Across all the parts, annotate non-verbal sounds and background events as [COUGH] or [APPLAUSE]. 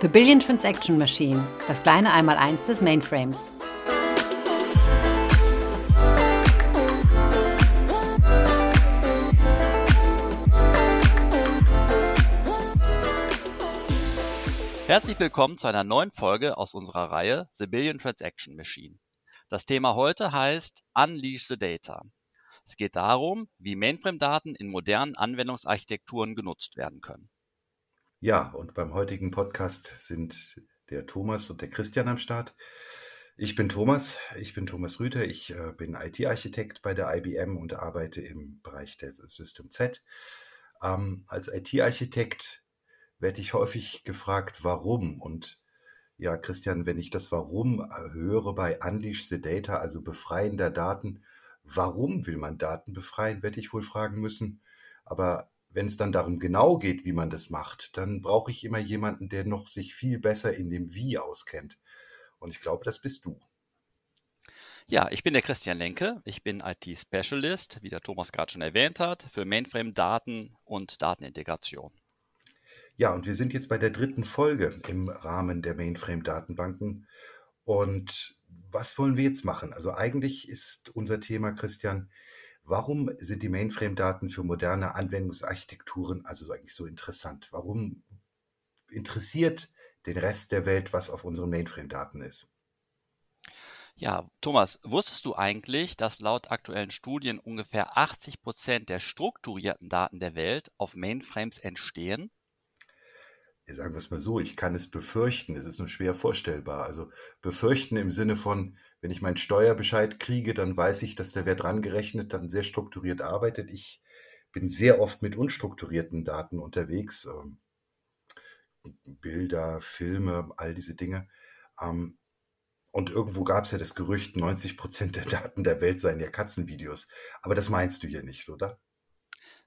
The Billion Transaction Machine, das kleine Einmaleins des Mainframes. Herzlich willkommen zu einer neuen Folge aus unserer Reihe The Billion Transaction Machine. Das Thema heute heißt Unleash the Data. Es geht darum, wie Mainframe-Daten in modernen Anwendungsarchitekturen genutzt werden können. Ja, und beim heutigen Podcast sind der Thomas und der Christian am Start. Ich bin Thomas, ich bin Thomas Rüther, ich äh, bin IT-Architekt bei der IBM und arbeite im Bereich der System Z. Ähm, als IT-Architekt werde ich häufig gefragt, warum. Und ja, Christian, wenn ich das Warum äh, höre bei Unleash the Data, also Befreien der Daten, warum will man Daten befreien, werde ich wohl fragen müssen. Aber wenn es dann darum genau geht, wie man das macht, dann brauche ich immer jemanden, der noch sich viel besser in dem Wie auskennt. Und ich glaube, das bist du. Ja, ich bin der Christian Lenke. Ich bin IT-Specialist, wie der Thomas gerade schon erwähnt hat, für Mainframe-Daten und Datenintegration. Ja, und wir sind jetzt bei der dritten Folge im Rahmen der Mainframe-Datenbanken. Und was wollen wir jetzt machen? Also eigentlich ist unser Thema, Christian, warum sind die Mainframe-Daten für moderne Anwendungsarchitekturen also eigentlich so interessant? Warum interessiert den Rest der Welt, was auf unseren Mainframe-Daten ist? Ja, Thomas, wusstest du eigentlich, dass laut aktuellen Studien ungefähr 80 Prozent der strukturierten Daten der Welt auf Mainframes entstehen? Sagen wir es mal so, ich kann es befürchten, es ist nur schwer vorstellbar. Also befürchten im Sinne von, wenn ich meinen Steuerbescheid kriege, dann weiß ich, dass der Wert rangerechnet dann sehr strukturiert arbeitet. Ich bin sehr oft mit unstrukturierten Daten unterwegs. Ähm, Bilder, Filme, all diese Dinge. Ähm, und irgendwo gab es ja das Gerücht, 90 Prozent der Daten der Welt seien ja Katzenvideos. Aber das meinst du hier nicht, oder?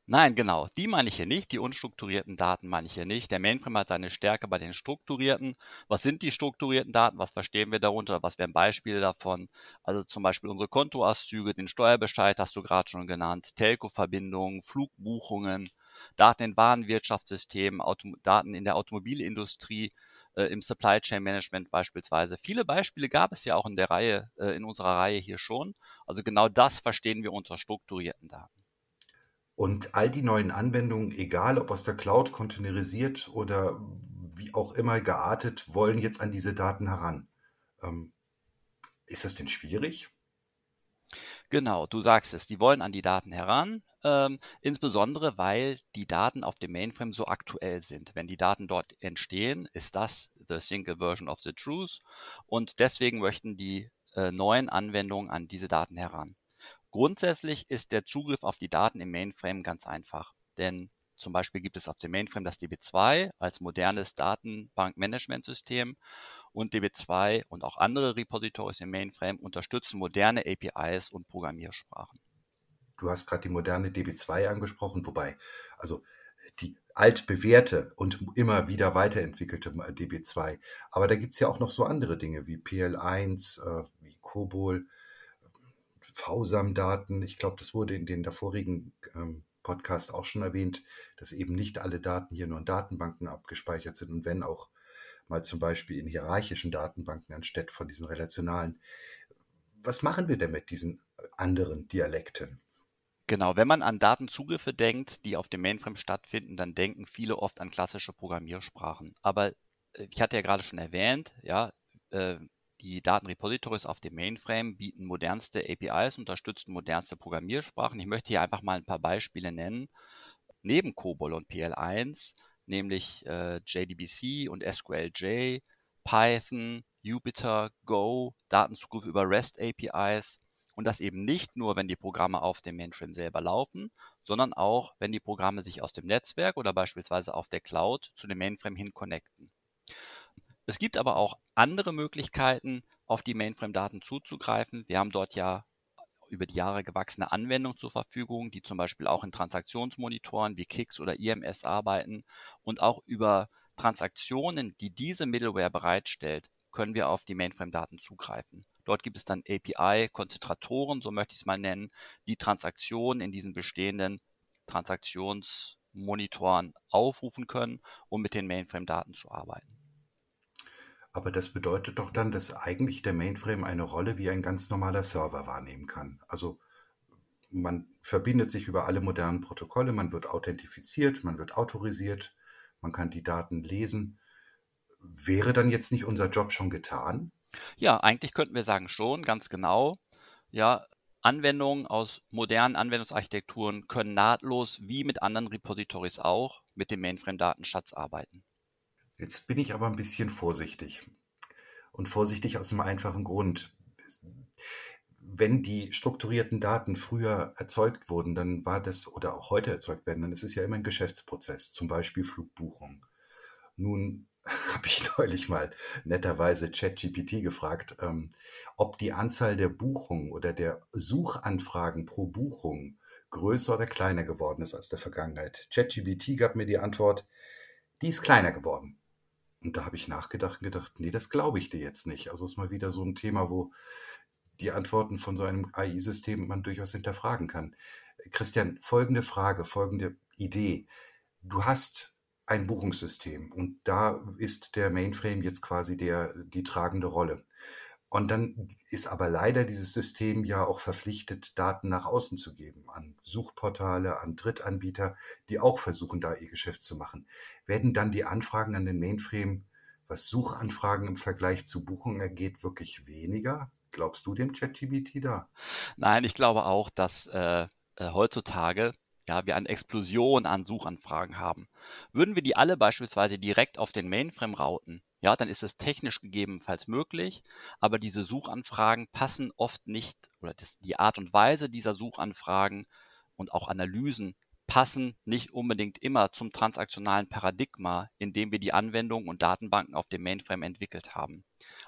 Nein, genau. Die meine ich hier nicht. Die unstrukturierten Daten meine ich hier nicht. Der Mainframe hat seine Stärke bei den strukturierten. Was sind die strukturierten Daten? Was verstehen wir darunter? Was wären Beispiele davon? Also zum Beispiel unsere Kontoauszüge, den Steuerbescheid hast du gerade schon genannt, Telco-Verbindungen, Flugbuchungen, Daten in Warenwirtschaftssystemen, Daten in der Automobilindustrie, äh, im Supply Chain Management beispielsweise. Viele Beispiele gab es ja auch in der Reihe, äh, in unserer Reihe hier schon. Also genau das verstehen wir unter strukturierten Daten. Und all die neuen Anwendungen, egal ob aus der Cloud containerisiert oder wie auch immer geartet, wollen jetzt an diese Daten heran. Ähm, ist das denn schwierig? Genau, du sagst es, die wollen an die Daten heran, ähm, insbesondere weil die Daten auf dem Mainframe so aktuell sind. Wenn die Daten dort entstehen, ist das the single version of the truth und deswegen möchten die äh, neuen Anwendungen an diese Daten heran. Grundsätzlich ist der Zugriff auf die Daten im Mainframe ganz einfach, denn zum Beispiel gibt es auf dem Mainframe das DB2 als modernes Datenbankmanagementsystem und DB2 und auch andere Repositories im Mainframe unterstützen moderne APIs und Programmiersprachen. Du hast gerade die moderne DB2 angesprochen, wobei, also die altbewährte und immer wieder weiterentwickelte DB2. Aber da gibt es ja auch noch so andere Dinge wie PL1, äh, wie COBOL, VSAM-Daten. Ich glaube, das wurde in den davorigen ähm, Podcast auch schon erwähnt, dass eben nicht alle Daten hier nur in Datenbanken abgespeichert sind und wenn auch mal zum Beispiel in hierarchischen Datenbanken anstatt von diesen relationalen. Was machen wir denn mit diesen anderen Dialekten? Genau, wenn man an Datenzugriffe denkt, die auf dem Mainframe stattfinden, dann denken viele oft an klassische Programmiersprachen. Aber äh, ich hatte ja gerade schon erwähnt, ja, äh, die Datenrepositories auf dem Mainframe bieten modernste APIs, unterstützen modernste Programmiersprachen. Ich möchte hier einfach mal ein paar Beispiele nennen. Neben COBOL und PL1, nämlich äh, JDBC und SQLJ, Python, Jupyter, Go, Datenzugriff über REST APIs und das eben nicht nur, wenn die Programme auf dem Mainframe selber laufen, sondern auch, wenn die Programme sich aus dem Netzwerk oder beispielsweise auf der Cloud zu dem Mainframe hin connecten. Es gibt aber auch andere Möglichkeiten, auf die Mainframe-Daten zuzugreifen. Wir haben dort ja über die Jahre gewachsene Anwendungen zur Verfügung, die zum Beispiel auch in Transaktionsmonitoren wie KIX oder IMS arbeiten. Und auch über Transaktionen, die diese Middleware bereitstellt, können wir auf die Mainframe-Daten zugreifen. Dort gibt es dann API-Konzentratoren, so möchte ich es mal nennen, die Transaktionen in diesen bestehenden Transaktionsmonitoren aufrufen können, um mit den Mainframe-Daten zu arbeiten. Aber das bedeutet doch dann, dass eigentlich der Mainframe eine Rolle wie ein ganz normaler Server wahrnehmen kann. Also man verbindet sich über alle modernen Protokolle, man wird authentifiziert, man wird autorisiert, man kann die Daten lesen. Wäre dann jetzt nicht unser Job schon getan? Ja, eigentlich könnten wir sagen schon, ganz genau. Ja, Anwendungen aus modernen Anwendungsarchitekturen können nahtlos, wie mit anderen Repositories auch, mit dem Mainframe-Datenschatz arbeiten. Jetzt bin ich aber ein bisschen vorsichtig. Und vorsichtig aus einem einfachen Grund. Wenn die strukturierten Daten früher erzeugt wurden, dann war das, oder auch heute erzeugt werden, dann ist es ja immer ein Geschäftsprozess, zum Beispiel Flugbuchung. Nun [LAUGHS] habe ich neulich mal netterweise ChatGPT gefragt, ähm, ob die Anzahl der Buchungen oder der Suchanfragen pro Buchung größer oder kleiner geworden ist als der Vergangenheit. ChatGPT gab mir die Antwort, die ist kleiner geworden. Und da habe ich nachgedacht und gedacht, nee, das glaube ich dir jetzt nicht. Also ist mal wieder so ein Thema, wo die Antworten von so einem AI-System man durchaus hinterfragen kann. Christian, folgende Frage, folgende Idee. Du hast ein Buchungssystem und da ist der Mainframe jetzt quasi der, die tragende Rolle. Und dann ist aber leider dieses System ja auch verpflichtet, Daten nach außen zu geben an Suchportale, an Drittanbieter, die auch versuchen, da ihr Geschäft zu machen. Werden dann die Anfragen an den Mainframe, was Suchanfragen im Vergleich zu Buchungen ergeht, wirklich weniger? Glaubst du dem ChatGBT da? Nein, ich glaube auch, dass äh, äh, heutzutage ja, wir eine Explosion an Suchanfragen haben. Würden wir die alle beispielsweise direkt auf den Mainframe routen, ja, dann ist es technisch gegebenenfalls möglich, aber diese Suchanfragen passen oft nicht oder das, die Art und Weise dieser Suchanfragen und auch Analysen passen nicht unbedingt immer zum transaktionalen Paradigma, in dem wir die Anwendungen und Datenbanken auf dem Mainframe entwickelt haben.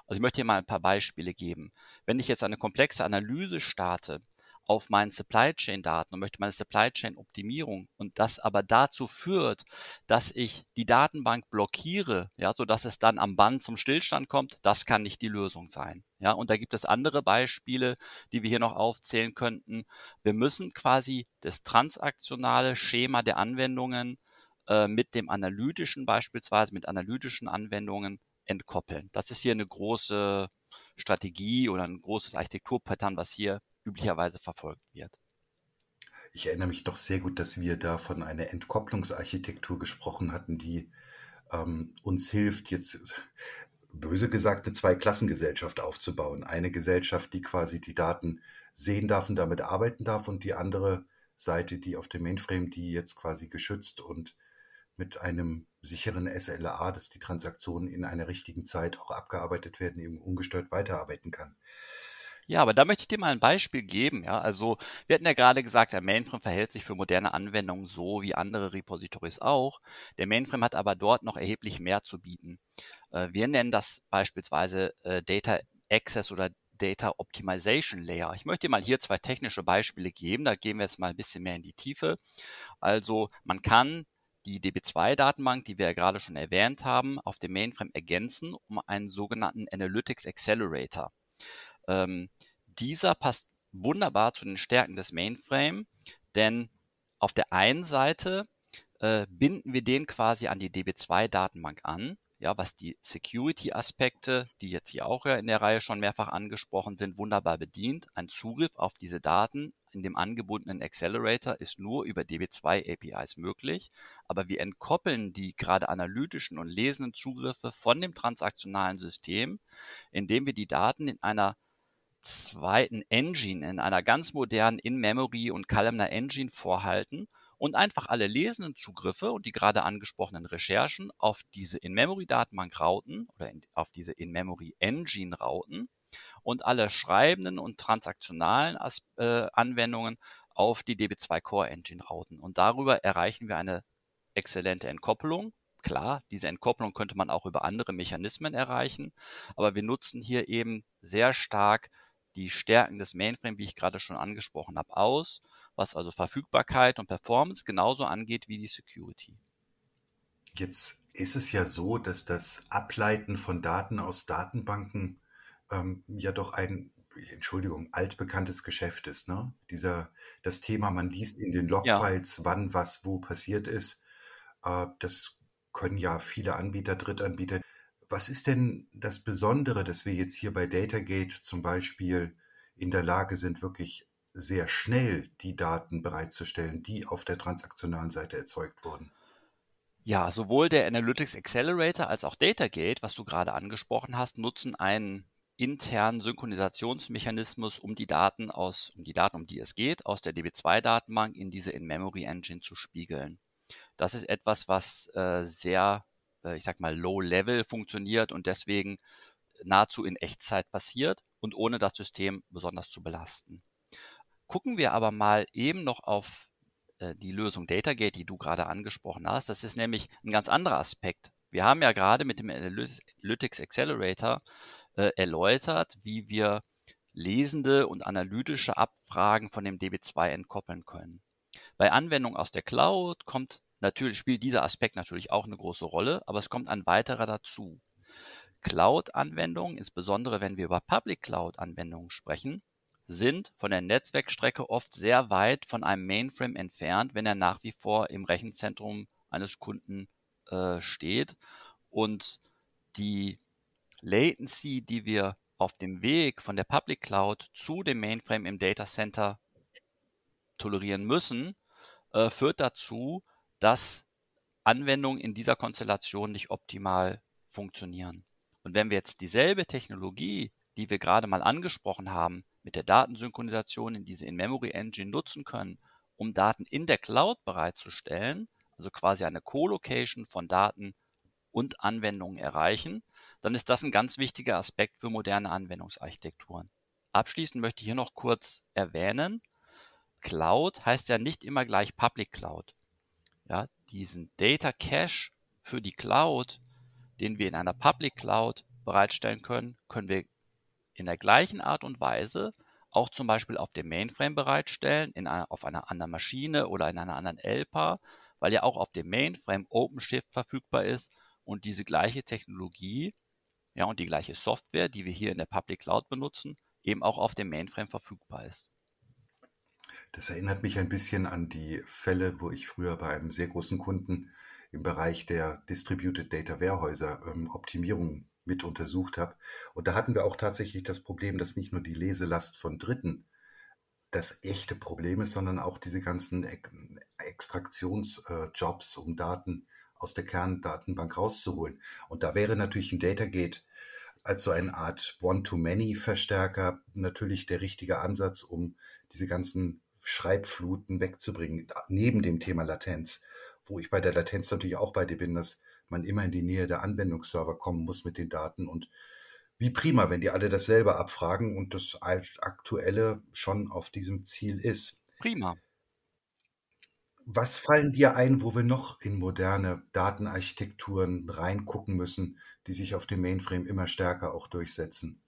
Also ich möchte hier mal ein paar Beispiele geben. Wenn ich jetzt eine komplexe Analyse starte, auf meinen Supply Chain Daten und möchte meine Supply Chain Optimierung und das aber dazu führt, dass ich die Datenbank blockiere, ja, so dass es dann am Band zum Stillstand kommt, das kann nicht die Lösung sein. Ja, und da gibt es andere Beispiele, die wir hier noch aufzählen könnten. Wir müssen quasi das transaktionale Schema der Anwendungen äh, mit dem analytischen beispielsweise, mit analytischen Anwendungen entkoppeln. Das ist hier eine große Strategie oder ein großes Architekturpattern, was hier üblicherweise verfolgt wird. Ich erinnere mich doch sehr gut, dass wir da von einer Entkopplungsarchitektur gesprochen hatten, die ähm, uns hilft, jetzt böse gesagt eine Zweiklassengesellschaft aufzubauen. Eine Gesellschaft, die quasi die Daten sehen darf und damit arbeiten darf und die andere Seite, die auf dem Mainframe, die jetzt quasi geschützt und mit einem sicheren SLA, dass die Transaktionen in einer richtigen Zeit auch abgearbeitet werden, eben ungestört weiterarbeiten kann. Ja, aber da möchte ich dir mal ein Beispiel geben. Ja, also wir hatten ja gerade gesagt, der Mainframe verhält sich für moderne Anwendungen so wie andere Repositories auch. Der Mainframe hat aber dort noch erheblich mehr zu bieten. Äh, wir nennen das beispielsweise äh, Data Access oder Data Optimization Layer. Ich möchte dir mal hier zwei technische Beispiele geben. Da gehen wir jetzt mal ein bisschen mehr in die Tiefe. Also man kann die DB2-Datenbank, die wir ja gerade schon erwähnt haben, auf dem Mainframe ergänzen um einen sogenannten Analytics Accelerator. Ähm, dieser passt wunderbar zu den Stärken des Mainframe, denn auf der einen Seite äh, binden wir den quasi an die DB2-Datenbank an, ja, was die Security-Aspekte, die jetzt hier auch ja in der Reihe schon mehrfach angesprochen sind, wunderbar bedient. Ein Zugriff auf diese Daten in dem angebundenen Accelerator ist nur über DB2 APIs möglich, aber wir entkoppeln die gerade analytischen und lesenden Zugriffe von dem transaktionalen System, indem wir die Daten in einer zweiten Engine, in einer ganz modernen In-Memory und Columnar Engine vorhalten und einfach alle lesenden Zugriffe und die gerade angesprochenen Recherchen auf diese In-Memory-Datenbank routen oder in, auf diese In-Memory-Engine routen und alle schreibenden und transaktionalen As äh, Anwendungen auf die DB2 Core Engine routen. Und darüber erreichen wir eine exzellente Entkoppelung. Klar, diese Entkopplung könnte man auch über andere Mechanismen erreichen, aber wir nutzen hier eben sehr stark die Stärken des Mainframe, wie ich gerade schon angesprochen habe, aus, was also Verfügbarkeit und Performance genauso angeht wie die Security. Jetzt ist es ja so, dass das Ableiten von Daten aus Datenbanken ähm, ja doch ein, Entschuldigung, altbekanntes Geschäft ist. Ne? Dieser, das Thema, man liest in den Logfiles, ja. wann was wo passiert ist. Äh, das können ja viele Anbieter, Drittanbieter was ist denn das Besondere, dass wir jetzt hier bei Datagate zum Beispiel in der Lage sind, wirklich sehr schnell die Daten bereitzustellen, die auf der transaktionalen Seite erzeugt wurden? Ja, sowohl der Analytics Accelerator als auch Datagate, was du gerade angesprochen hast, nutzen einen internen Synchronisationsmechanismus, um die Daten aus, um die Daten, um die es geht, aus der DB2-Datenbank in diese In-Memory-Engine zu spiegeln. Das ist etwas, was äh, sehr, äh, ich sag mal, low-level funktioniert und deswegen nahezu in Echtzeit passiert und ohne das System besonders zu belasten. Gucken wir aber mal eben noch auf äh, die Lösung Datagate, die du gerade angesprochen hast. Das ist nämlich ein ganz anderer Aspekt. Wir haben ja gerade mit dem Analytics Accelerator äh, erläutert, wie wir lesende und analytische Abfragen von dem DB2 entkoppeln können. Bei Anwendungen aus der Cloud kommt natürlich, spielt dieser Aspekt natürlich auch eine große Rolle, aber es kommt ein weiterer dazu. Cloud-Anwendungen, insbesondere wenn wir über Public Cloud-Anwendungen sprechen, sind von der Netzwerkstrecke oft sehr weit von einem Mainframe entfernt, wenn er nach wie vor im Rechenzentrum eines Kunden äh, steht. Und die Latency, die wir auf dem Weg von der Public Cloud zu dem Mainframe im Data Center tolerieren müssen, äh, führt dazu, dass Anwendungen in dieser Konstellation nicht optimal funktionieren. Und wenn wir jetzt dieselbe Technologie, die wir gerade mal angesprochen haben, mit der Datensynchronisation in diese In-Memory-Engine nutzen können, um Daten in der Cloud bereitzustellen, also quasi eine Co-Location von Daten und Anwendungen erreichen, dann ist das ein ganz wichtiger Aspekt für moderne Anwendungsarchitekturen. Abschließend möchte ich hier noch kurz erwähnen, Cloud heißt ja nicht immer gleich Public Cloud. Ja, diesen Data Cache für die Cloud, den wir in einer Public Cloud bereitstellen können, können wir in der gleichen Art und Weise auch zum Beispiel auf dem Mainframe bereitstellen, in einer, auf einer anderen Maschine oder in einer anderen LPA, weil ja auch auf dem Mainframe OpenShift verfügbar ist und diese gleiche Technologie ja, und die gleiche Software, die wir hier in der Public Cloud benutzen, eben auch auf dem Mainframe verfügbar ist. Das erinnert mich ein bisschen an die Fälle, wo ich früher bei einem sehr großen Kunden im Bereich der Distributed Data Warehäuser ähm, Optimierungen mit untersucht habe. Und da hatten wir auch tatsächlich das Problem, dass nicht nur die Leselast von Dritten das echte Problem ist, sondern auch diese ganzen Extraktionsjobs, um Daten aus der Kerndatenbank rauszuholen. Und da wäre natürlich ein Datagate als so eine Art One-to-Many-Verstärker natürlich der richtige Ansatz, um diese ganzen Schreibfluten wegzubringen, neben dem Thema Latenz, wo ich bei der Latenz natürlich auch bei dir bin, dass man immer in die Nähe der Anwendungsserver kommen muss mit den Daten. Und wie prima, wenn die alle dasselbe abfragen und das Aktuelle schon auf diesem Ziel ist. Prima. Was fallen dir ein, wo wir noch in moderne Datenarchitekturen reingucken müssen, die sich auf dem Mainframe immer stärker auch durchsetzen?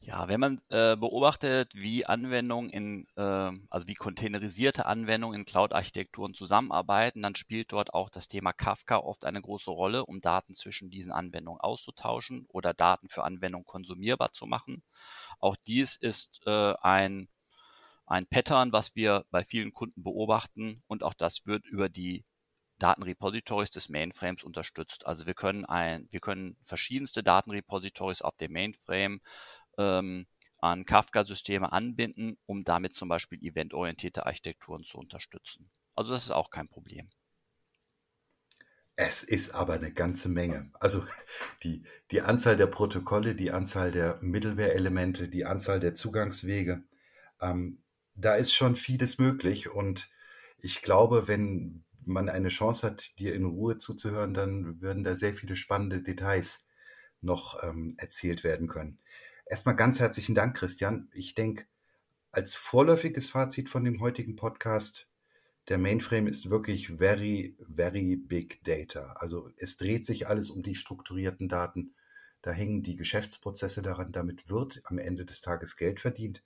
Ja, wenn man äh, beobachtet, wie Anwendungen in, äh, also wie containerisierte Anwendungen in Cloud-Architekturen zusammenarbeiten, dann spielt dort auch das Thema Kafka oft eine große Rolle, um Daten zwischen diesen Anwendungen auszutauschen oder Daten für Anwendungen konsumierbar zu machen. Auch dies ist äh, ein, ein Pattern, was wir bei vielen Kunden beobachten und auch das wird über die Datenrepositories des Mainframes unterstützt. Also wir können ein, wir können verschiedenste Datenrepositories auf dem Mainframe ähm, an Kafka-Systeme anbinden, um damit zum Beispiel eventorientierte Architekturen zu unterstützen. Also das ist auch kein Problem. Es ist aber eine ganze Menge. Also die, die Anzahl der Protokolle, die Anzahl der Middleware-Elemente, die Anzahl der Zugangswege, ähm, da ist schon vieles möglich. Und ich glaube, wenn man eine Chance hat, dir in Ruhe zuzuhören, dann würden da sehr viele spannende Details noch ähm, erzählt werden können. Erstmal ganz herzlichen Dank, Christian. Ich denke, als vorläufiges Fazit von dem heutigen Podcast, der Mainframe ist wirklich very, very big data. Also es dreht sich alles um die strukturierten Daten. Da hängen die Geschäftsprozesse daran. Damit wird am Ende des Tages Geld verdient.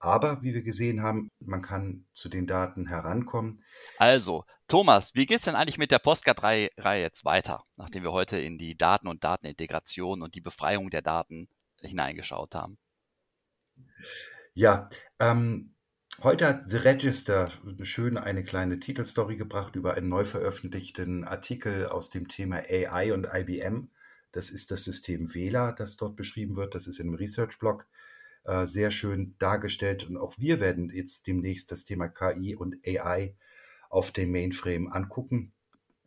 Aber wie wir gesehen haben, man kann zu den Daten herankommen. Also, Thomas, wie geht es denn eigentlich mit der Postcard-Reihe jetzt weiter, nachdem wir heute in die Daten- und Datenintegration und die Befreiung der Daten hineingeschaut haben? Ja, ähm, heute hat The Register schön eine kleine Titelstory gebracht über einen neu veröffentlichten Artikel aus dem Thema AI und IBM Das ist das System Vela, das dort beschrieben wird. Das ist im Research-Blog äh, sehr schön dargestellt. Und auch wir werden jetzt demnächst das Thema KI und AI auf dem Mainframe angucken.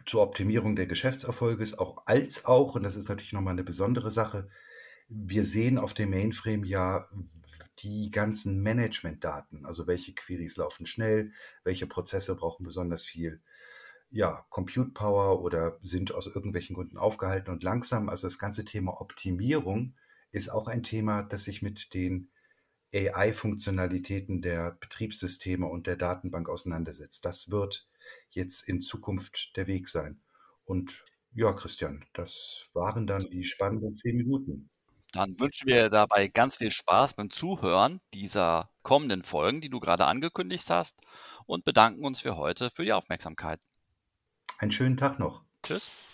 Zur Optimierung der Geschäftserfolges, auch als auch, und das ist natürlich nochmal eine besondere Sache, wir sehen auf dem Mainframe ja die ganzen Management-Daten, also welche Queries laufen schnell, welche Prozesse brauchen besonders viel ja, Compute Power oder sind aus irgendwelchen Gründen aufgehalten und langsam. Also das ganze Thema Optimierung ist auch ein Thema, das sich mit den AI-Funktionalitäten der Betriebssysteme und der Datenbank auseinandersetzt. Das wird jetzt in Zukunft der Weg sein. Und ja, Christian, das waren dann die spannenden zehn Minuten. Dann wünschen wir dabei ganz viel Spaß beim Zuhören dieser kommenden Folgen, die du gerade angekündigt hast, und bedanken uns für heute für die Aufmerksamkeit. Einen schönen Tag noch. Tschüss.